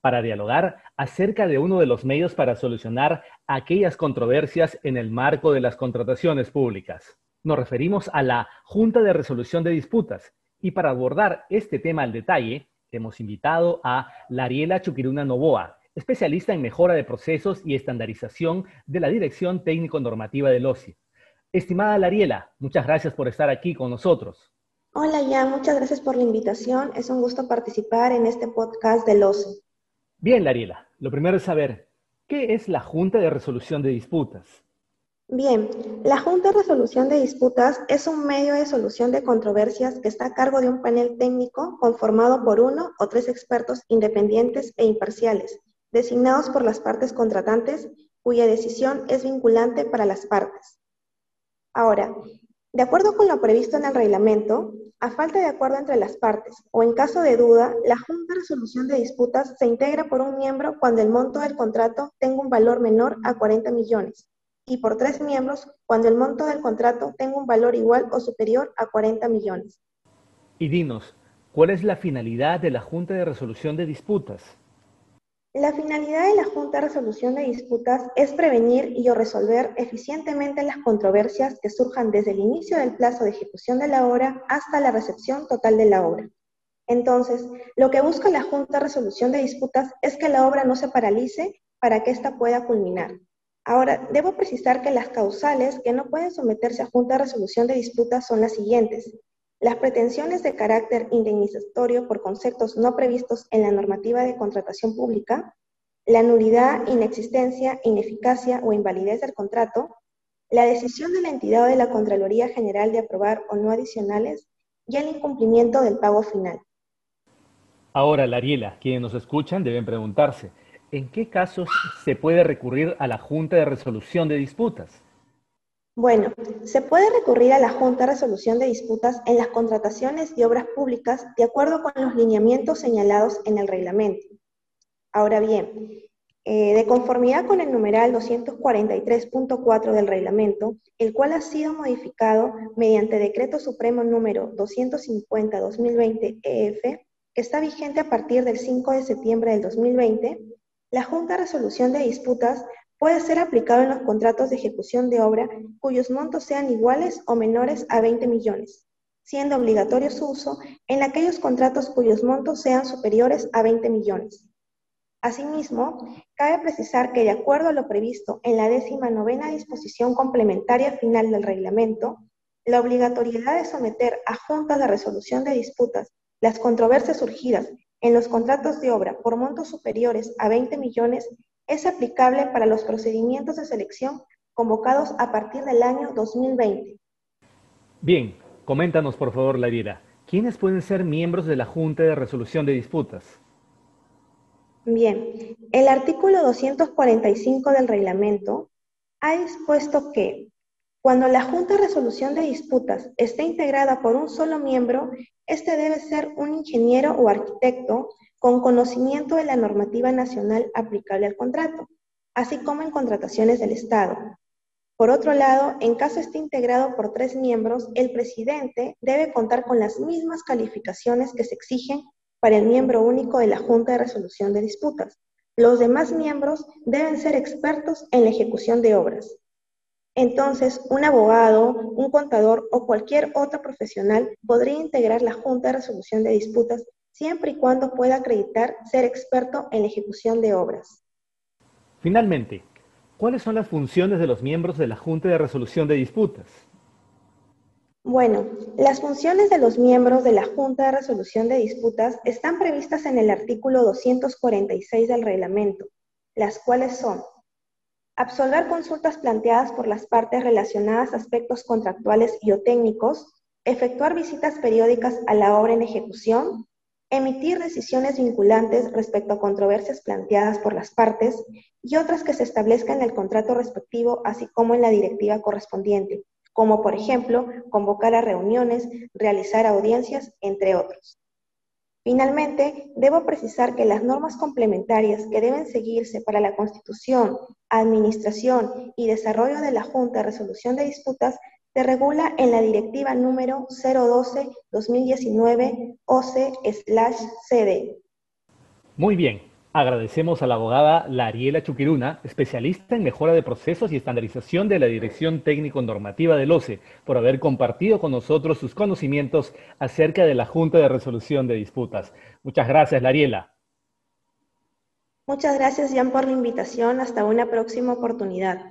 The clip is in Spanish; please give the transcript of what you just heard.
para dialogar acerca de uno de los medios para solucionar aquellas controversias en el marco de las contrataciones públicas. Nos referimos a la Junta de Resolución de Disputas y para abordar este tema al detalle, hemos invitado a Lariela Chuquiruna Novoa, especialista en mejora de procesos y estandarización de la Dirección Técnico Normativa del OSI. Estimada Lariela, muchas gracias por estar aquí con nosotros. Hola, Jan, muchas gracias por la invitación. Es un gusto participar en este podcast del OSI. Bien, Lariela, lo primero es saber, ¿qué es la Junta de Resolución de Disputas? Bien, la Junta de Resolución de Disputas es un medio de solución de controversias que está a cargo de un panel técnico conformado por uno o tres expertos independientes e imparciales, designados por las partes contratantes, cuya decisión es vinculante para las partes. Ahora, de acuerdo con lo previsto en el reglamento, a falta de acuerdo entre las partes o en caso de duda, la Junta de Resolución de Disputas se integra por un miembro cuando el monto del contrato tenga un valor menor a 40 millones y por tres miembros cuando el monto del contrato tenga un valor igual o superior a 40 millones. Y dinos, ¿cuál es la finalidad de la Junta de Resolución de Disputas? La finalidad de la Junta de Resolución de Disputas es prevenir y o resolver eficientemente las controversias que surjan desde el inicio del plazo de ejecución de la obra hasta la recepción total de la obra. Entonces, lo que busca la Junta de Resolución de Disputas es que la obra no se paralice para que ésta pueda culminar. Ahora, debo precisar que las causales que no pueden someterse a Junta de Resolución de Disputas son las siguientes. Las pretensiones de carácter indemnizatorio por conceptos no previstos en la normativa de contratación pública, la nulidad, inexistencia, ineficacia o invalidez del contrato, la decisión de la entidad o de la Contraloría General de aprobar o no adicionales y el incumplimiento del pago final. Ahora, Lariela, quienes nos escuchan deben preguntarse, ¿en qué casos se puede recurrir a la Junta de Resolución de Disputas? Bueno, se puede recurrir a la Junta de Resolución de Disputas en las contrataciones de obras públicas de acuerdo con los lineamientos señalados en el reglamento. Ahora bien, eh, de conformidad con el numeral 243.4 del reglamento, el cual ha sido modificado mediante Decreto Supremo número 250-2020 EF, que está vigente a partir del 5 de septiembre del 2020, la Junta de Resolución de Disputas puede ser aplicado en los contratos de ejecución de obra cuyos montos sean iguales o menores a 20 millones, siendo obligatorio su uso en aquellos contratos cuyos montos sean superiores a 20 millones. Asimismo, cabe precisar que de acuerdo a lo previsto en la décima novena disposición complementaria final del reglamento, la obligatoriedad de someter a juntas de resolución de disputas las controversias surgidas en los contratos de obra por montos superiores a 20 millones es aplicable para los procedimientos de selección convocados a partir del año 2020. Bien, coméntanos por favor, Lariela, ¿quiénes pueden ser miembros de la Junta de Resolución de Disputas? Bien, el artículo 245 del reglamento ha dispuesto que cuando la Junta de Resolución de Disputas esté integrada por un solo miembro, este debe ser un ingeniero o arquitecto con conocimiento de la normativa nacional aplicable al contrato, así como en contrataciones del Estado. Por otro lado, en caso esté integrado por tres miembros, el presidente debe contar con las mismas calificaciones que se exigen para el miembro único de la Junta de Resolución de Disputas. Los demás miembros deben ser expertos en la ejecución de obras. Entonces, un abogado, un contador o cualquier otro profesional podría integrar la Junta de Resolución de Disputas siempre y cuando pueda acreditar ser experto en la ejecución de obras. Finalmente, ¿cuáles son las funciones de los miembros de la Junta de Resolución de Disputas? Bueno, las funciones de los miembros de la Junta de Resolución de Disputas están previstas en el artículo 246 del reglamento, las cuales son absolver consultas planteadas por las partes relacionadas a aspectos contractuales y o técnicos, efectuar visitas periódicas a la obra en ejecución, emitir decisiones vinculantes respecto a controversias planteadas por las partes y otras que se establezcan en el contrato respectivo, así como en la directiva correspondiente, como por ejemplo convocar a reuniones, realizar audiencias, entre otros. Finalmente, debo precisar que las normas complementarias que deben seguirse para la constitución, administración y desarrollo de la Junta de Resolución de Disputas se regula en la Directiva número 012-2019 OCE-CD. Muy bien, agradecemos a la abogada Lariela Chuquiruna, especialista en mejora de procesos y estandarización de la Dirección Técnico Normativa del OCE, por haber compartido con nosotros sus conocimientos acerca de la Junta de Resolución de Disputas. Muchas gracias, Lariela. Muchas gracias, Jan, por la invitación. Hasta una próxima oportunidad.